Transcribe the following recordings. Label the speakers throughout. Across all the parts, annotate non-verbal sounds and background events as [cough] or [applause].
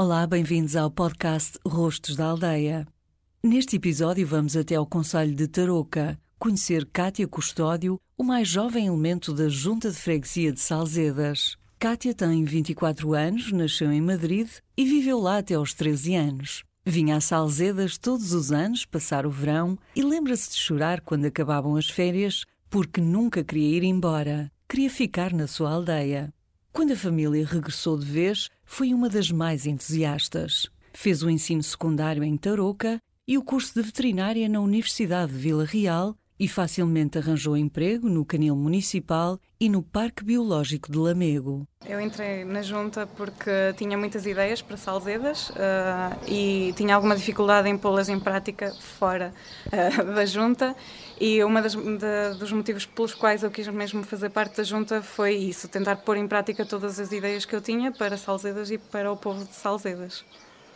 Speaker 1: Olá, bem-vindos ao podcast Rostos da Aldeia. Neste episódio vamos até ao Conselho de Tarouca conhecer Cátia Custódio, o mais jovem elemento da Junta de Freguesia de Salzedas. Cátia tem 24 anos, nasceu em Madrid e viveu lá até aos 13 anos. Vinha a Salzedas todos os anos passar o verão e lembra-se de chorar quando acabavam as férias porque nunca queria ir embora, queria ficar na sua aldeia. Quando a família regressou de vez, foi uma das mais entusiastas. Fez o ensino secundário em Tarouca e o curso de veterinária na Universidade de Vila Real e facilmente arranjou emprego no Canil Municipal e no Parque Biológico de Lamego.
Speaker 2: Eu entrei na junta porque tinha muitas ideias para Salzedas uh, e tinha alguma dificuldade em pô-las em prática fora uh, da junta e de, dos motivos pelos quais eu quis mesmo fazer parte da junta foi isso, tentar pôr em prática todas as ideias que eu tinha para Salzedas e para o povo de Salzedas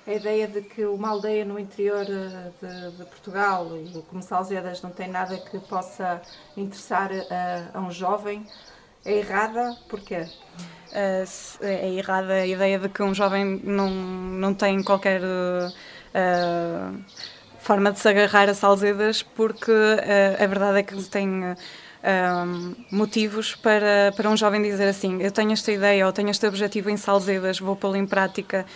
Speaker 3: a ideia de que uma aldeia no interior eh, de, de Portugal, e como Salzedas não tem nada que possa interessar a, a um jovem, é errada? Porquê?
Speaker 2: Uh, é errada a ideia de que um jovem não, não tem qualquer uh, forma de se agarrar a Salzedas, porque uh, a verdade é que tem um, motivos para, para um jovem dizer assim: eu tenho esta ideia ou tenho este objetivo em Salzedas, vou pô-lo em prática,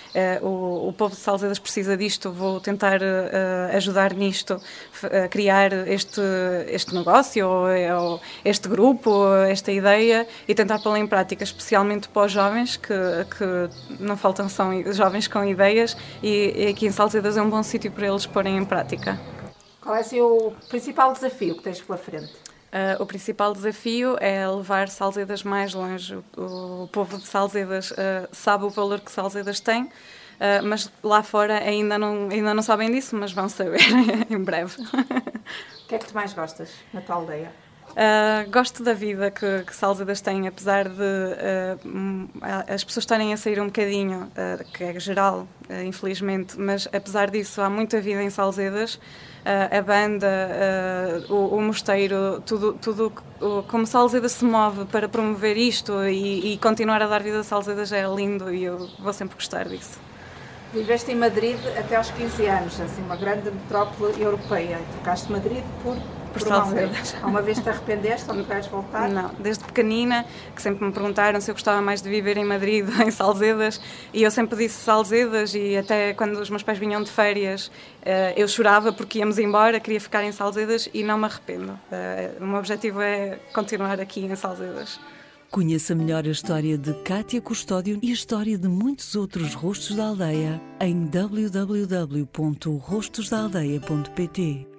Speaker 2: uh, o, o povo de Salzedas precisa disto, vou tentar uh, ajudar nisto, a criar este, este negócio ou, ou, este grupo, esta ideia e tentar pô-lo em prática, especialmente para os jovens, que, que não faltam são jovens com ideias e, e aqui em Salzedas é um bom sítio para eles porem em prática.
Speaker 3: Qual é assim, o principal desafio que tens pela frente?
Speaker 2: Uh, o principal desafio é levar Salzedas mais longe. O, o povo de Salzedas uh, sabe o valor que Salzedas tem, uh, mas lá fora ainda não, ainda não sabem disso, mas vão saber [laughs] em breve.
Speaker 3: O que é que tu mais gostas na tua aldeia?
Speaker 2: Uh, gosto da vida que, que Salzedas tem, apesar de uh, as pessoas estarem a sair um bocadinho, uh, que é geral, infelizmente, mas apesar disso há muita vida em Salzedas. a banda, o, o, mosteiro, tudo, tudo como Salzedas se move para promover isto e, e continuar a dar vida a Salzedas é lindo e eu vou sempre gostar disso.
Speaker 3: Viveste em Madrid até aos 15 anos, assim, uma grande metrópole europeia. Trocaste Madrid por
Speaker 2: por Salzedas.
Speaker 3: Uma vez te arrependeste ou não queres voltar?
Speaker 2: Não, desde pequenina, que sempre me perguntaram se eu gostava mais de viver em Madrid ou em Salzedas, e eu sempre disse Salzedas, e até quando os meus pais vinham de férias, eh, eu chorava porque íamos embora, queria ficar em Salzedas e não me arrependo. Eh, o meu objetivo é continuar aqui em Salzedas.
Speaker 1: Conheça melhor a história de Cátia Custódio e a história de muitos outros rostos da aldeia em www.rostosdaaldeia.pt.